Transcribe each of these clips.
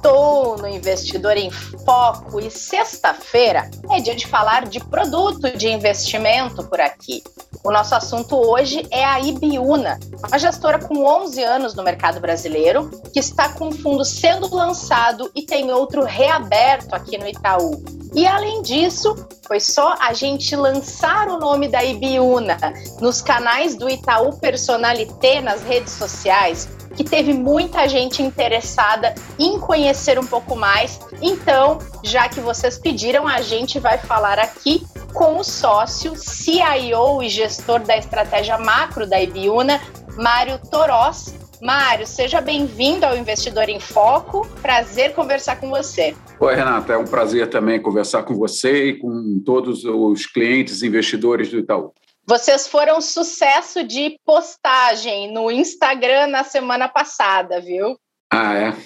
Sextou no Investidor em Foco e sexta-feira é dia de falar de produto de investimento por aqui. O nosso assunto hoje é a Ibiúna, uma gestora com 11 anos no mercado brasileiro, que está com um fundo sendo lançado e tem outro reaberto aqui no Itaú. E além disso, foi só a gente lançar o nome da Ibiúna nos canais do Itaú Personalité nas redes sociais que teve muita gente interessada em conhecer um pouco mais. Então, já que vocês pediram, a gente vai falar aqui com o sócio, CIO e gestor da estratégia macro da Ibiúna, Mário Torós. Mário, seja bem-vindo ao Investidor em Foco. Prazer conversar com você. Oi, Renata. É um prazer também conversar com você e com todos os clientes e investidores do Itaú. Vocês foram sucesso de postagem no Instagram na semana passada, viu? Ah, é?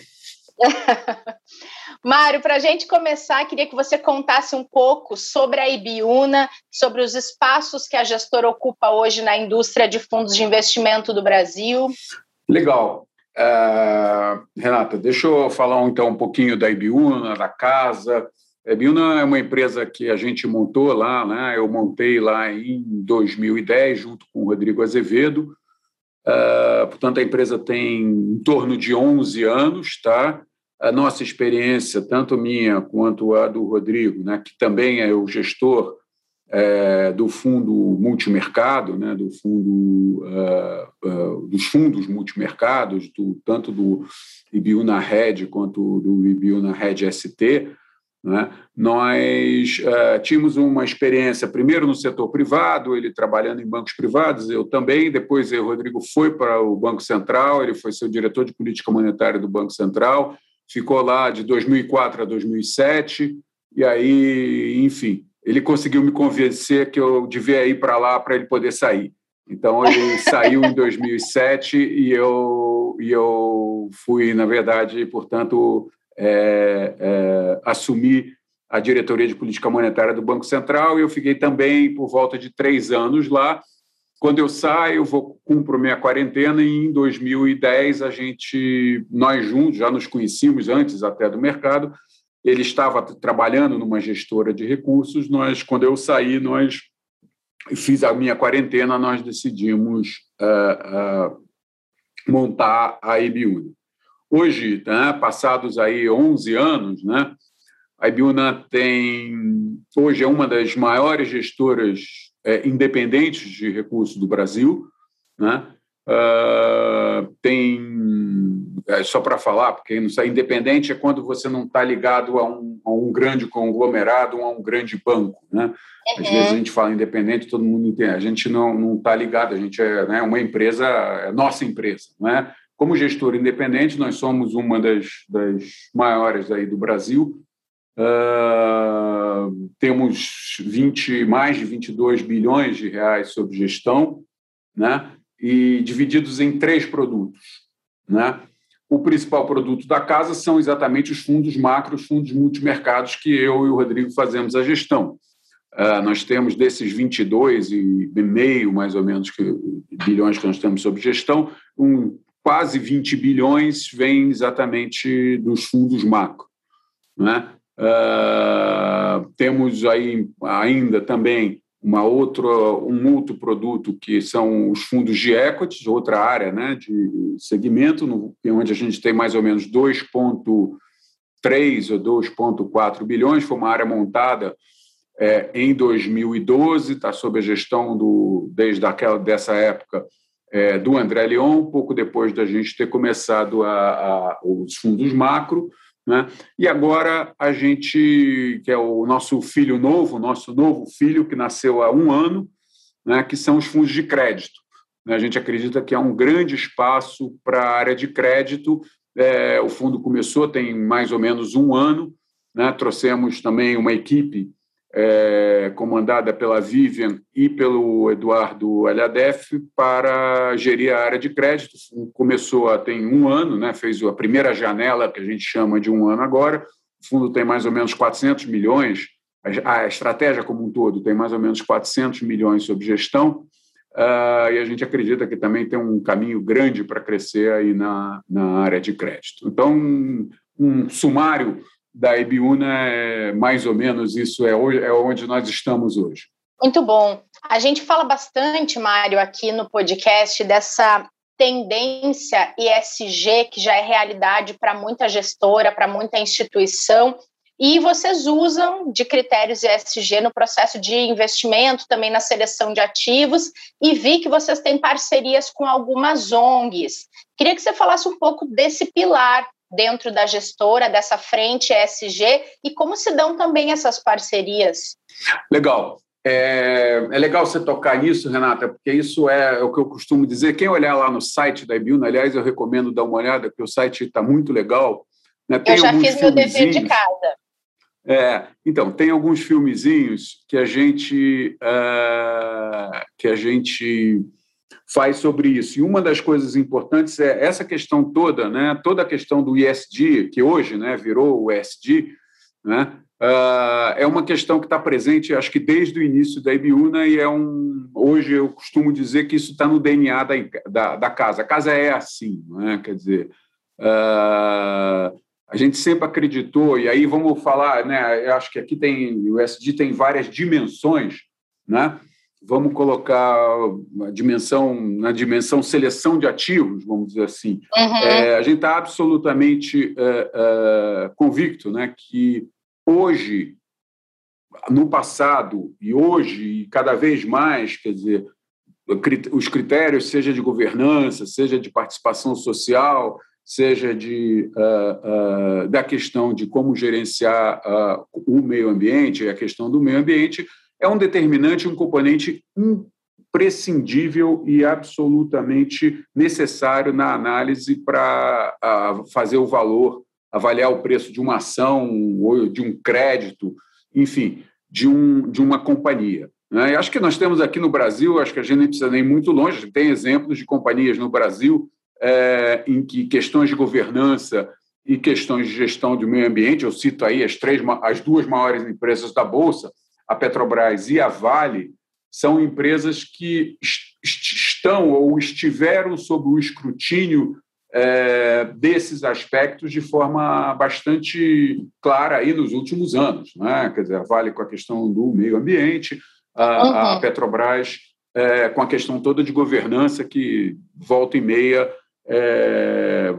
Mário, para a gente começar, queria que você contasse um pouco sobre a Ibiúna, sobre os espaços que a gestora ocupa hoje na indústria de fundos de investimento do Brasil. Legal. Uh, Renata, deixa eu falar então um pouquinho da Ibiúna, da casa, é, Biuna é uma empresa que a gente montou lá, né? eu montei lá em 2010, junto com o Rodrigo Azevedo. Uh, portanto, a empresa tem em torno de 11 anos. Tá? A nossa experiência, tanto minha quanto a do Rodrigo, né? que também é o gestor é, do fundo multimercado, né? do fundo, uh, uh, dos fundos multimercados, do, tanto do Ibiúna Red quanto do Ibiúna Red ST, né? Nós uh, tínhamos uma experiência, primeiro no setor privado, ele trabalhando em bancos privados, eu também. Depois, o Rodrigo foi para o Banco Central, ele foi seu diretor de política monetária do Banco Central, ficou lá de 2004 a 2007, e aí, enfim, ele conseguiu me convencer que eu devia ir para lá para ele poder sair. Então, ele saiu em 2007 e eu, e eu fui, na verdade, portanto, é, é, assumi a diretoria de política monetária do Banco Central e eu fiquei também por volta de três anos lá. Quando eu saio, vou cumpro minha quarentena e em 2010 a gente, nós juntos, já nos conhecíamos antes até do mercado. Ele estava trabalhando numa gestora de recursos. Nós, quando eu saí, nós fiz a minha quarentena, nós decidimos uh, uh, montar a Ibiúna. Hoje, né, passados aí 11 anos, né, a Ibiúna tem hoje é uma das maiores gestoras é, independentes de recursos do Brasil, né? Uh, tem só para falar, porque não sei, independente é quando você não está ligado a um, a um, grande conglomerado ou a um grande banco, né? Uhum. Às vezes a gente fala independente, todo mundo entende. A gente não não está ligado, a gente é né, uma empresa, é nossa empresa, não é? Como gestor independente, nós somos uma das, das maiores aí do Brasil. Uh, temos 20, mais de 22 bilhões de reais sob gestão, né? e divididos em três produtos. Né? O principal produto da casa são exatamente os fundos macro, os fundos multimercados, que eu e o Rodrigo fazemos a gestão. Uh, nós temos desses 22 e meio, mais ou menos, que, bilhões que nós temos sob gestão, um quase 20 bilhões vem exatamente dos fundos macro. Né? Uh, temos aí ainda também uma outra, um outro produto que são os fundos de equities, outra área né, de segmento, no, onde a gente tem mais ou menos 2,3 ou 2,4 bilhões, foi uma área montada é, em 2012, está sob a gestão do, desde aquela, dessa época é, do André Leon, pouco depois da gente ter começado a, a, os fundos macro. Né? E agora a gente, que é o nosso filho novo, nosso novo filho que nasceu há um ano, né, que são os fundos de crédito. A gente acredita que há um grande espaço para a área de crédito. É, o fundo começou tem mais ou menos um ano. Né? Trouxemos também uma equipe é, comandada pela Vivian e pelo Eduardo Alhadef, para gerir a área de crédito. Começou há tem um ano, né, fez a primeira janela, que a gente chama de um ano agora. O fundo tem mais ou menos 400 milhões, a estratégia como um todo tem mais ou menos 400 milhões sob gestão, uh, e a gente acredita que também tem um caminho grande para crescer aí na, na área de crédito. Então, um sumário da Ibiúna, é mais ou menos isso é, é onde nós estamos hoje. Muito bom. A gente fala bastante, Mário, aqui no podcast dessa tendência ESG que já é realidade para muita gestora, para muita instituição, e vocês usam de critérios ESG no processo de investimento, também na seleção de ativos, e vi que vocês têm parcerias com algumas ONGs. Queria que você falasse um pouco desse pilar dentro da gestora, dessa frente ESG, e como se dão também essas parcerias. Legal. É, é, legal você tocar nisso, Renata, porque isso é, o que eu costumo dizer. Quem olhar lá no site da Ibiúna, aliás, eu recomendo dar uma olhada, porque o site está muito legal. Né? eu já fiz meu dever de casa. É, então, tem alguns filmezinhos que a gente uh, que a gente faz sobre isso. E uma das coisas importantes é essa questão toda, né? Toda a questão do ISD, que hoje, né, virou o ESG, né? Uh, é uma questão que está presente, acho que desde o início da Ibiúna, e é um. Hoje eu costumo dizer que isso está no DNA da, da, da, casa. A casa é assim, né? quer dizer. Uh, a gente sempre acreditou, e aí vamos falar, né? Eu acho que aqui tem, o SD tem várias dimensões, né? Vamos colocar a dimensão, na dimensão seleção de ativos, vamos dizer assim. Uhum. É, a gente está absolutamente é, é, convicto né, que hoje, no passado e hoje, e cada vez mais, quer dizer, os critérios, seja de governança, seja de participação social, seja de, uh, uh, da questão de como gerenciar uh, o meio ambiente, a questão do meio ambiente, é um determinante, um componente imprescindível e absolutamente necessário na análise para fazer o valor, avaliar o preço de uma ação ou de um crédito, enfim, de, um, de uma companhia. Né? acho que nós temos aqui no Brasil, acho que a gente nem precisa nem muito longe, tem exemplos de companhias no Brasil é, em que questões de governança e questões de gestão do meio ambiente, eu cito aí as, três, as duas maiores empresas da Bolsa, a Petrobras e a Vale, são empresas que estão ou estiveram sob o escrutínio é, desses aspectos de forma bastante clara aí nos últimos anos. Né? Quer dizer, a Vale com a questão do meio ambiente, a, uhum. a Petrobras é, com a questão toda de governança que volta e meia é,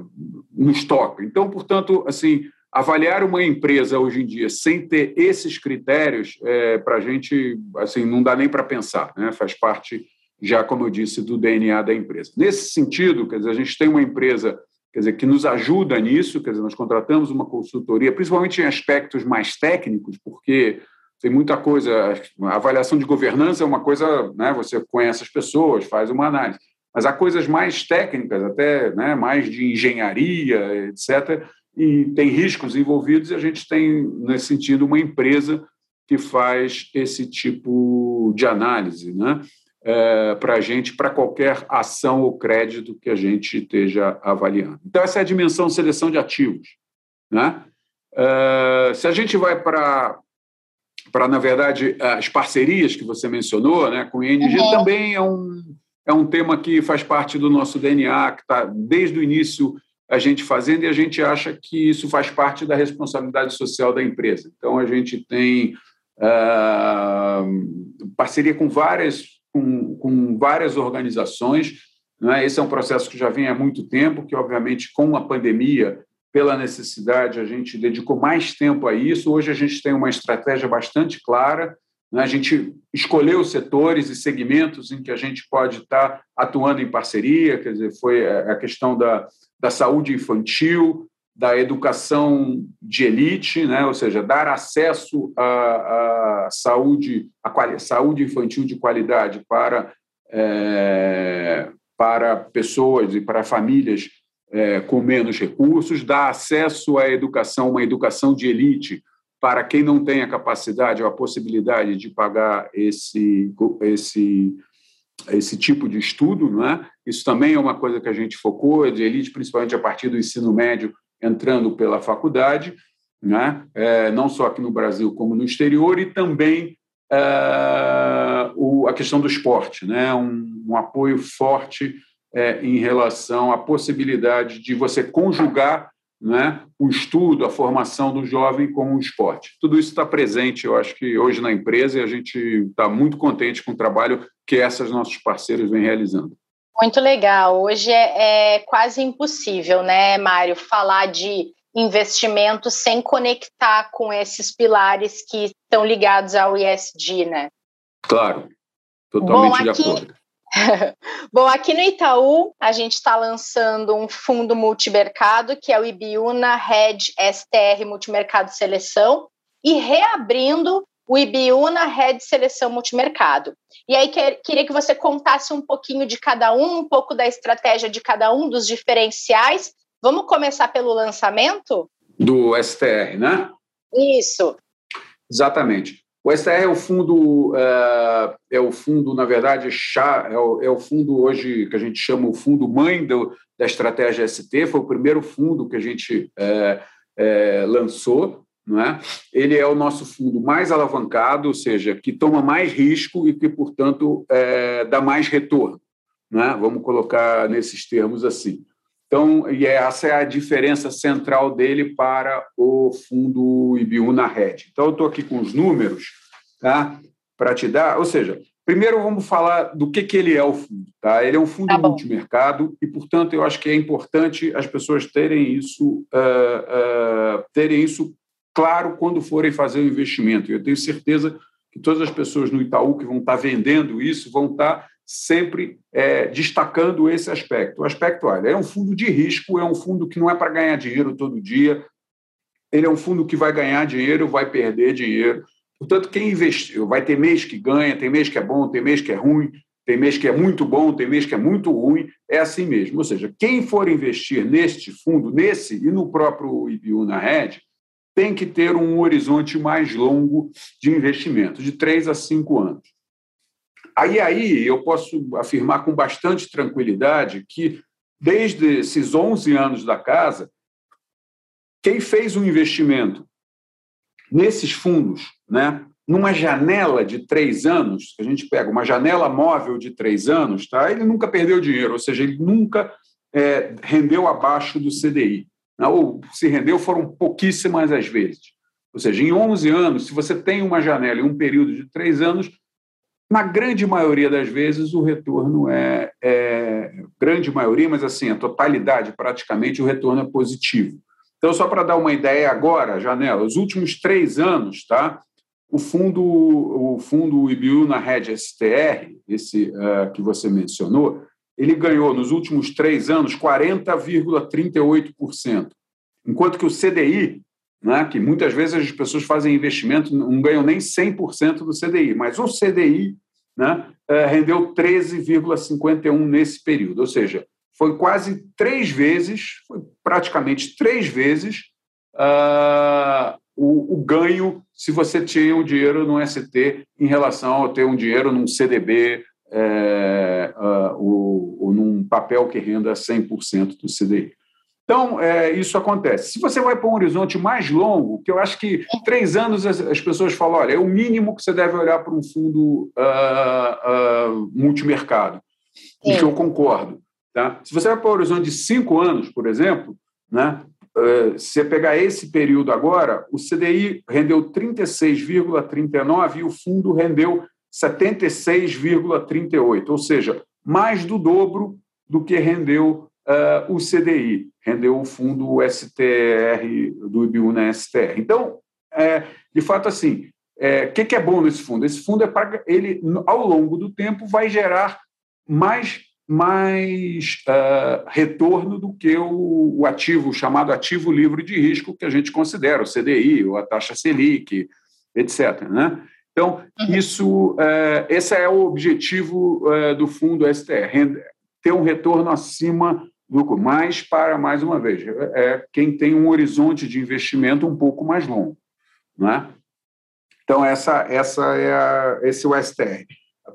nos toca. Então, portanto, assim, avaliar uma empresa hoje em dia sem ter esses critérios, é, para a gente, assim, não dá nem para pensar, né? faz parte, já como eu disse, do DNA da empresa. Nesse sentido, quer dizer, a gente tem uma empresa quer dizer, que nos ajuda nisso, quer dizer, nós contratamos uma consultoria, principalmente em aspectos mais técnicos, porque tem muita coisa, a avaliação de governança é uma coisa, né, você conhece as pessoas, faz uma análise mas há coisas mais técnicas, até né, mais de engenharia, etc., e tem riscos envolvidos, e a gente tem, nesse sentido, uma empresa que faz esse tipo de análise né, é, para a gente, para qualquer ação ou crédito que a gente esteja avaliando. Então, essa é a dimensão seleção de ativos. Né? É, se a gente vai para para, na verdade, as parcerias que você mencionou, né, com o ING, uhum. também é um, é um tema que faz parte do nosso DNA, que está desde o início a gente fazendo e a gente acha que isso faz parte da responsabilidade social da empresa. Então, a gente tem uh, parceria com várias, com, com várias organizações. Né? Esse é um processo que já vem há muito tempo, que, obviamente, com a pandemia, pela necessidade, a gente dedicou mais tempo a isso. Hoje, a gente tem uma estratégia bastante clara né? A gente escolheu setores e segmentos em que a gente pode estar atuando em parceria, quer dizer, foi a questão da, da saúde infantil, da educação de elite, né? ou seja, dar acesso à, à saúde, à saúde infantil de qualidade para, é, para pessoas e para famílias é, com menos recursos, dar acesso à educação, uma educação de elite, para quem não tem a capacidade ou a possibilidade de pagar esse, esse, esse tipo de estudo, não é? Isso também é uma coisa que a gente focou, de elite, principalmente a partir do ensino médio, entrando pela faculdade, né? É, não só aqui no Brasil, como no exterior, e também é, o, a questão do esporte, né? um, um apoio forte é, em relação à possibilidade de você conjugar né, o estudo, a formação do jovem como um esporte. Tudo isso está presente, eu acho que hoje na empresa, e a gente está muito contente com o trabalho que essas nossos parceiros vêm realizando. Muito legal. Hoje é, é quase impossível, né, Mário, falar de investimento sem conectar com esses pilares que estão ligados ao ESG, né? Claro, totalmente Bom, aqui, de acordo. Bom, aqui no Itaú, a gente está lançando um fundo multimercado, que é o Ibiúna Red STR Multimercado Seleção, e reabrindo o Ibiúna Red Seleção Multimercado. E aí, queria que você contasse um pouquinho de cada um, um pouco da estratégia de cada um, dos diferenciais. Vamos começar pelo lançamento? Do STR, né? Isso. Exatamente. O STR é o fundo, é, é o fundo, na verdade, é, o, é o fundo hoje que a gente chama o fundo mãe do, da estratégia ST, foi o primeiro fundo que a gente é, é, lançou. Não é? Ele é o nosso fundo mais alavancado, ou seja, que toma mais risco e que, portanto, é, dá mais retorno. Não é? Vamos colocar nesses termos assim. Então, e essa é a diferença central dele para o fundo Ibiúna Red. Então, eu estou aqui com os números tá? para te dar. Ou seja, primeiro vamos falar do que, que ele é o fundo. Tá? Ele é um fundo tá multimercado e, portanto, eu acho que é importante as pessoas terem isso, uh, uh, terem isso claro quando forem fazer o investimento. Eu tenho certeza que todas as pessoas no Itaú que vão estar vendendo isso vão estar sempre é, destacando esse aspecto. O aspecto, olha, é um fundo de risco, é um fundo que não é para ganhar dinheiro todo dia, ele é um fundo que vai ganhar dinheiro, vai perder dinheiro. Portanto, quem investiu, vai ter mês que ganha, tem mês que é bom, tem mês que é ruim, tem mês que é muito bom, tem mês que é muito ruim, é assim mesmo. Ou seja, quem for investir neste fundo, nesse e no próprio IBU na Red, tem que ter um horizonte mais longo de investimento, de três a cinco anos. Aí, aí eu posso afirmar com bastante tranquilidade que, desde esses 11 anos da casa, quem fez um investimento nesses fundos, né, numa janela de três anos, a gente pega uma janela móvel de três anos, tá, ele nunca perdeu dinheiro, ou seja, ele nunca é, rendeu abaixo do CDI. Né, ou se rendeu foram pouquíssimas as vezes. Ou seja, em 11 anos, se você tem uma janela e um período de três anos, na grande maioria das vezes, o retorno é, é, grande maioria, mas assim, a totalidade, praticamente, o retorno é positivo. Então, só para dar uma ideia agora, Janela, os últimos três anos, tá? O fundo, o fundo IBU na rede STR, esse uh, que você mencionou, ele ganhou nos últimos três anos 40,38%, enquanto que o CDI, né, que muitas vezes as pessoas fazem investimento, não ganham nem 100% do CDI, mas o CDI né, eh, rendeu 13,51% nesse período, ou seja, foi quase três vezes, foi praticamente três vezes uh, o, o, ganho se você tinha o um dinheiro no ST em relação a ter um dinheiro num CDB é, uh, eh, ou, ou num papel que renda 100% do CDI. Então, é, isso acontece. Se você vai para um horizonte mais longo, que eu acho que três anos as, as pessoas falam, olha, é o mínimo que você deve olhar para um fundo uh, uh, multimercado, Sim. e que eu concordo. Tá? Se você vai para um horizonte de cinco anos, por exemplo, né, uh, se você pegar esse período agora, o CDI rendeu 36,39 e o fundo rendeu 76,38, ou seja, mais do dobro do que rendeu uh, o CDI, rendeu o fundo STR do IBU na STR. Então, é, de fato, assim, o é, que, que é bom nesse fundo? Esse fundo é para ele, ao longo do tempo, vai gerar mais mais uh, retorno do que o, o, ativo chamado ativo livre de risco que a gente considera o CDI ou a taxa Selic, etc. Né? Então uhum. isso, uh, esse é o objetivo uh, do fundo STR, ter um retorno acima lucro, mas para, mais uma vez, é quem tem um horizonte de investimento um pouco mais longo. Não é? Então, essa, essa é a, esse é o STR.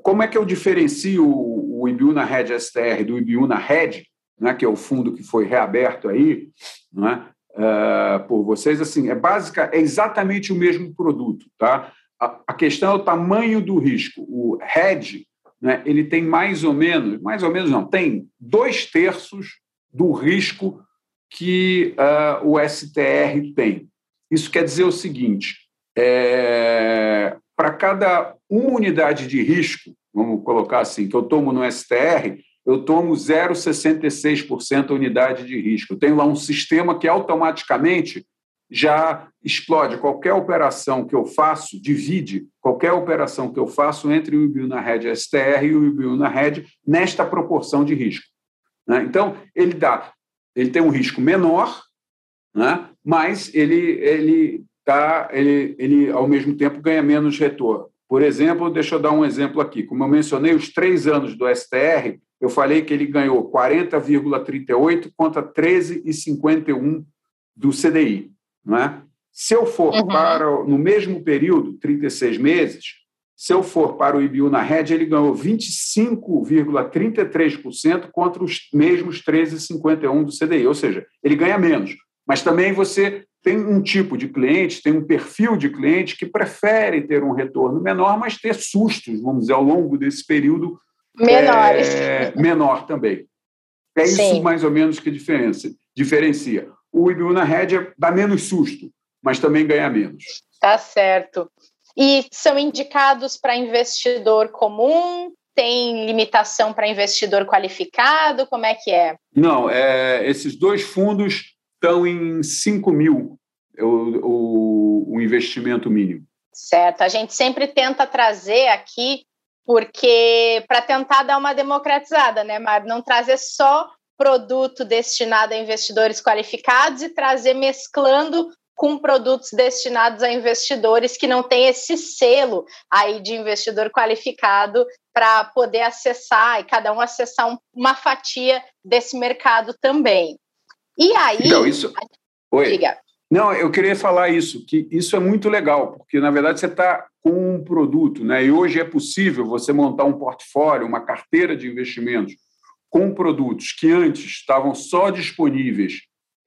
Como é que eu diferencio o, o Ibiúna Red STR do Ibiúna Red, né, que é o fundo que foi reaberto aí, não é? Uh, por vocês, assim, é básica, é exatamente o mesmo produto, tá? A, a questão é o tamanho do risco. O Red, né, ele tem mais ou menos, mais ou menos não, tem dois terços do risco que uh, o STR tem. Isso quer dizer o seguinte: é, para cada uma unidade de risco, vamos colocar assim, que eu tomo no STR, eu tomo 0,66% unidade de risco. Eu tenho lá um sistema que automaticamente já explode qualquer operação que eu faço, divide qualquer operação que eu faço entre o IBU na rede STR e o IBU na rede nesta proporção de risco. Né? Então, ele dá, ele tem um risco menor, né? mas ele, ele, tá, ele, ele, ao mesmo tempo, ganha menos retorno. Por exemplo, deixa eu dar um exemplo aqui. Como eu mencionei, os três anos do STR, eu falei que ele ganhou 40,38 contra 13,51 do CDI. Não é? Se eu for uhum. para, no mesmo período, 36 meses, se eu for para o IBU na rede, ele ganhou 25,33% contra os mesmos 13,51% do CDI, ou seja, ele ganha menos. Mas também você tem um tipo de cliente, tem um perfil de cliente que prefere ter um retorno menor, mas ter sustos, vamos dizer, ao longo desse período menores. É, menor também. É isso Sim. mais ou menos que diferencia. diferencia o IBU na rédea dá menos susto, mas também ganha menos. Tá certo. E são indicados para investidor comum? Tem limitação para investidor qualificado? Como é que é? Não, é, esses dois fundos estão em 5 mil, o, o, o investimento mínimo. Certo. A gente sempre tenta trazer aqui porque para tentar dar uma democratizada, né, Mário? Não trazer só produto destinado a investidores qualificados e trazer mesclando com produtos destinados a investidores que não têm esse selo aí de investidor qualificado para poder acessar e cada um acessar um, uma fatia desse mercado também. E aí. Então, isso. Oi. Diga. Não, eu queria falar isso, que isso é muito legal, porque na verdade você está com um produto, né? E hoje é possível você montar um portfólio, uma carteira de investimentos com produtos que antes estavam só disponíveis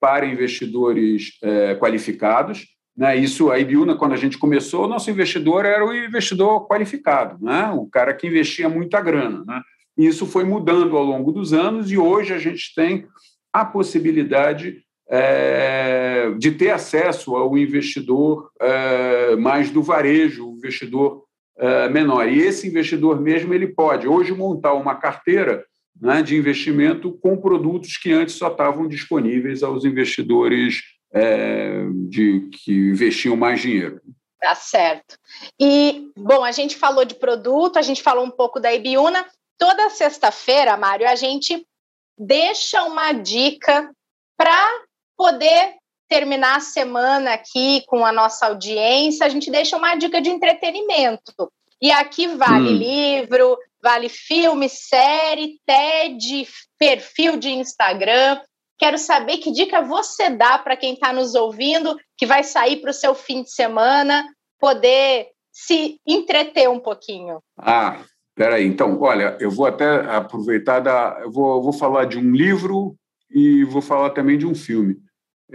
para investidores é, qualificados. Né? Isso, a Ibiúna, quando a gente começou, o nosso investidor era o investidor qualificado, né? o cara que investia muita grana. Né? E isso foi mudando ao longo dos anos e hoje a gente tem a possibilidade é, de ter acesso ao investidor é, mais do varejo, o investidor é, menor. E esse investidor mesmo ele pode hoje montar uma carteira né, de investimento com produtos que antes só estavam disponíveis aos investidores é, de, que investiam mais dinheiro. Tá certo. E, bom, a gente falou de produto, a gente falou um pouco da Ibiúna. Toda sexta-feira, Mário, a gente deixa uma dica para poder terminar a semana aqui com a nossa audiência. A gente deixa uma dica de entretenimento. E aqui vale hum. livro, vale filme, série, TED, perfil de Instagram. Quero saber que dica você dá para quem está nos ouvindo, que vai sair para o seu fim de semana, poder se entreter um pouquinho. Ah, peraí. Então, olha, eu vou até aproveitar da. Eu vou, vou falar de um livro e vou falar também de um filme.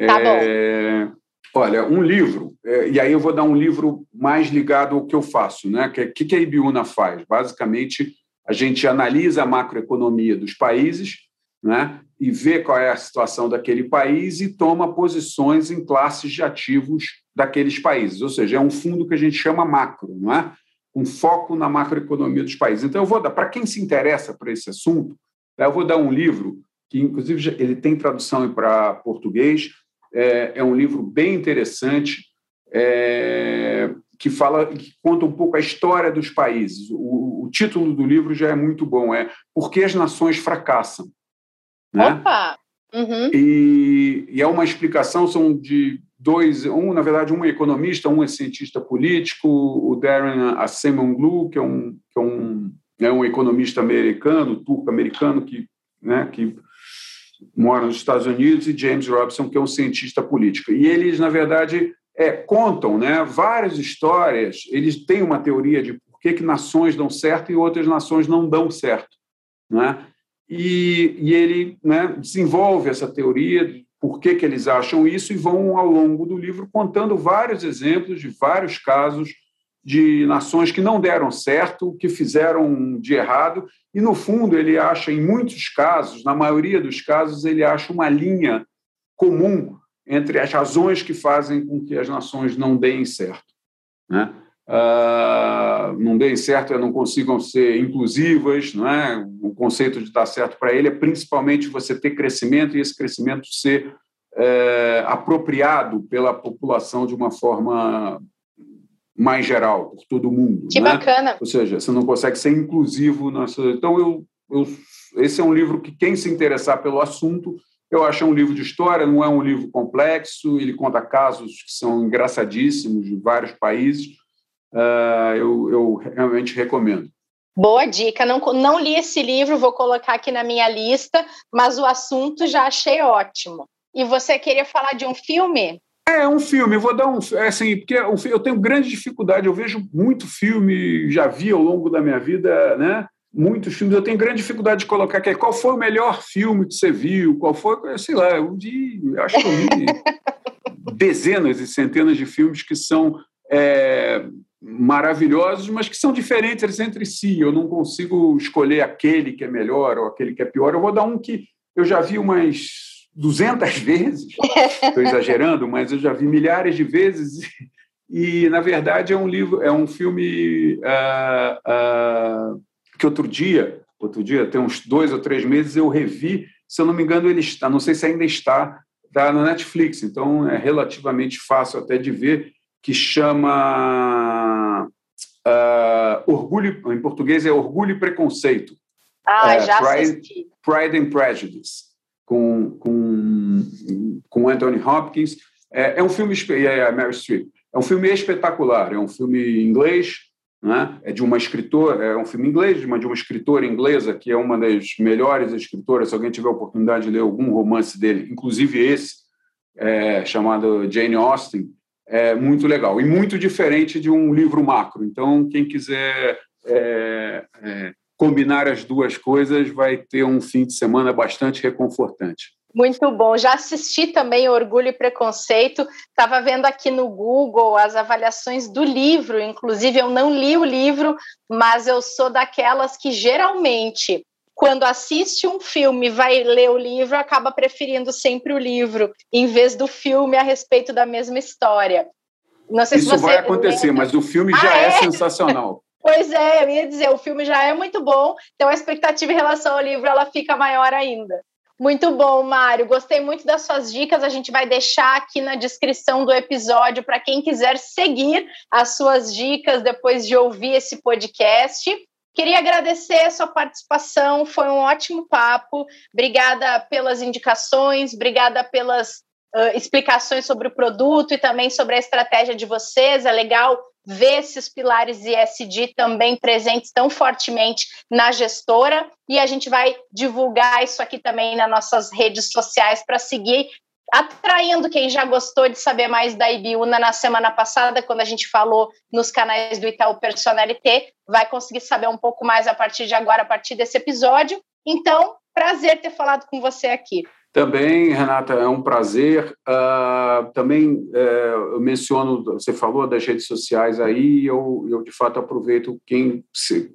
Tá é... bom. Olha, um livro, é, e aí eu vou dar um livro mais ligado ao que eu faço, né? O que, que a Ibiúna faz? Basicamente, a gente analisa a macroeconomia dos países, né? E vê qual é a situação daquele país e toma posições em classes de ativos daqueles países. Ou seja, é um fundo que a gente chama macro, não é? Um foco na macroeconomia dos países. Então, eu vou dar, para quem se interessa por esse assunto, eu vou dar um livro que, inclusive, ele tem tradução para português, é, é um livro bem interessante é, que fala, que conta um pouco a história dos países. O, o, título do livro já é muito bom, é Por que as nações fracassam. Né? Opa! Uhum. E, e, é uma explicação, são de dois, um, na verdade, um é economista, um é cientista político, o Darren Acemoglu, que é um, que é um, é um economista americano, turco-americano, que, né, que mora nos Estados Unidos, e James Robson, que é um cientista político. E eles, na verdade, é, contam né, várias histórias, eles têm uma teoria de por que, que nações dão certo e outras nações não dão certo. Né? E, e ele né, desenvolve essa teoria por que, que eles acham isso e vão, ao longo do livro, contando vários exemplos de vários casos de nações que não deram certo, que fizeram de errado, e no fundo ele acha, em muitos casos, na maioria dos casos, ele acha uma linha comum entre as razões que fazem com que as nações não deem certo. Né? Uh, não deem certo não consigam ser inclusivas, não é? O conceito de dar certo para ele é principalmente você ter crescimento e esse crescimento ser é, apropriado pela população de uma forma mais geral, por todo mundo. Que né? bacana. Ou seja, você não consegue ser inclusivo nessa. Então, eu, eu, esse é um livro que quem se interessar pelo assunto eu acho um livro de história, não é um livro complexo, ele conta casos que são engraçadíssimos de vários países. Uh, eu, eu, realmente recomendo. Boa dica. Não, não li esse livro, vou colocar aqui na minha lista, mas o assunto já achei ótimo. E você queria falar de um filme? É, um filme. Eu vou dar um. É assim, porque eu tenho grande dificuldade, eu vejo muito filme, já vi ao longo da minha vida, né? muitos filmes. Eu tenho grande dificuldade de colocar aqui. Qual foi o melhor filme que você viu? Qual foi? Sei lá, eu vi, acho que eu vi dezenas e centenas de filmes que são é, maravilhosos, mas que são diferentes entre si. Eu não consigo escolher aquele que é melhor ou aquele que é pior. Eu vou dar um que eu já vi umas 200 vezes. Estou exagerando, mas eu já vi milhares de vezes. E, na verdade, é um livro, é um filme uh, uh, que outro dia, outro dia, tem uns dois ou três meses, eu revi, se eu não me engano, ele está, não sei se ainda está, está na Netflix, então é relativamente fácil até de ver, que chama uh, Orgulho, em português é Orgulho e Preconceito. Ah, é, já Pride, assisti. Pride and Prejudice, com, com, com Anthony Hopkins. É, é um filme, é a Mary Streep, é um filme espetacular, é um filme inglês, né? é de uma escritora, é um filme inglês, uma, de uma escritora inglesa que é uma das melhores escritoras. Se alguém tiver a oportunidade de ler algum romance dele, inclusive esse, é, chamado Jane Austen, é muito legal e muito diferente de um livro macro. Então, quem quiser é, é, combinar as duas coisas vai ter um fim de semana bastante reconfortante. Muito bom. Já assisti também Orgulho e Preconceito. Estava vendo aqui no Google as avaliações do livro. Inclusive, eu não li o livro, mas eu sou daquelas que geralmente, quando assiste um filme e vai ler o livro, acaba preferindo sempre o livro, em vez do filme a respeito da mesma história. Não sei Isso vai acontecer, lembra. mas o filme já ah, é? é sensacional. Pois é, eu ia dizer, o filme já é muito bom, então a expectativa em relação ao livro ela fica maior ainda. Muito bom, Mário. Gostei muito das suas dicas. A gente vai deixar aqui na descrição do episódio para quem quiser seguir as suas dicas depois de ouvir esse podcast. Queria agradecer a sua participação, foi um ótimo papo. Obrigada pelas indicações, obrigada pelas uh, explicações sobre o produto e também sobre a estratégia de vocês. É legal ver esses pilares ESG também presentes tão fortemente na gestora e a gente vai divulgar isso aqui também nas nossas redes sociais para seguir atraindo quem já gostou de saber mais da Ibiúna na semana passada, quando a gente falou nos canais do Itaú Personalité, vai conseguir saber um pouco mais a partir de agora, a partir desse episódio. Então, prazer ter falado com você aqui. Também, Renata, é um prazer. Uh, também uh, eu menciono, você falou das redes sociais aí, eu, eu de fato aproveito quem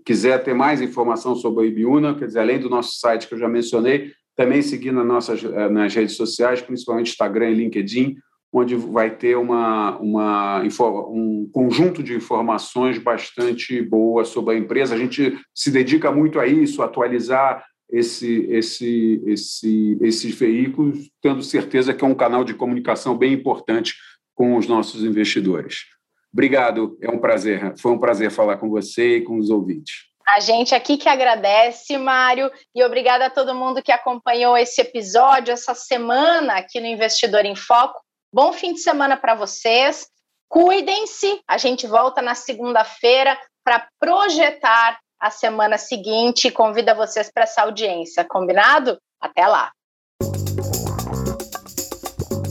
quiser ter mais informação sobre a Ibiúna, quer dizer, além do nosso site que eu já mencionei, também seguir nas nossas eh, nas redes sociais, principalmente Instagram e LinkedIn, onde vai ter uma, uma, um conjunto de informações bastante boas sobre a empresa. A gente se dedica muito a isso, atualizar esse, esse, esse, esses veículos, tendo certeza que é um canal de comunicação bem importante com os nossos investidores. Obrigado, é um prazer, foi um prazer falar com você e com os ouvintes. A gente aqui que agradece, Mário, e obrigada a todo mundo que acompanhou esse episódio, essa semana aqui no Investidor em Foco. Bom fim de semana para vocês. Cuidem-se, a gente volta na segunda-feira para projetar a semana seguinte e convida vocês para essa audiência. Combinado? Até lá!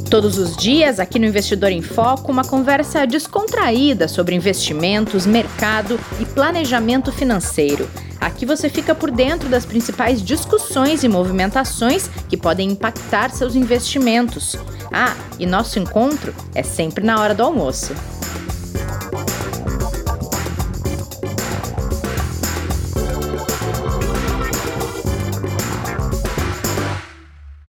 Todos os dias, aqui no Investidor em Foco, uma conversa descontraída sobre investimentos, mercado e planejamento financeiro. Aqui você fica por dentro das principais discussões e movimentações que podem impactar seus investimentos. Ah, e nosso encontro é sempre na hora do almoço.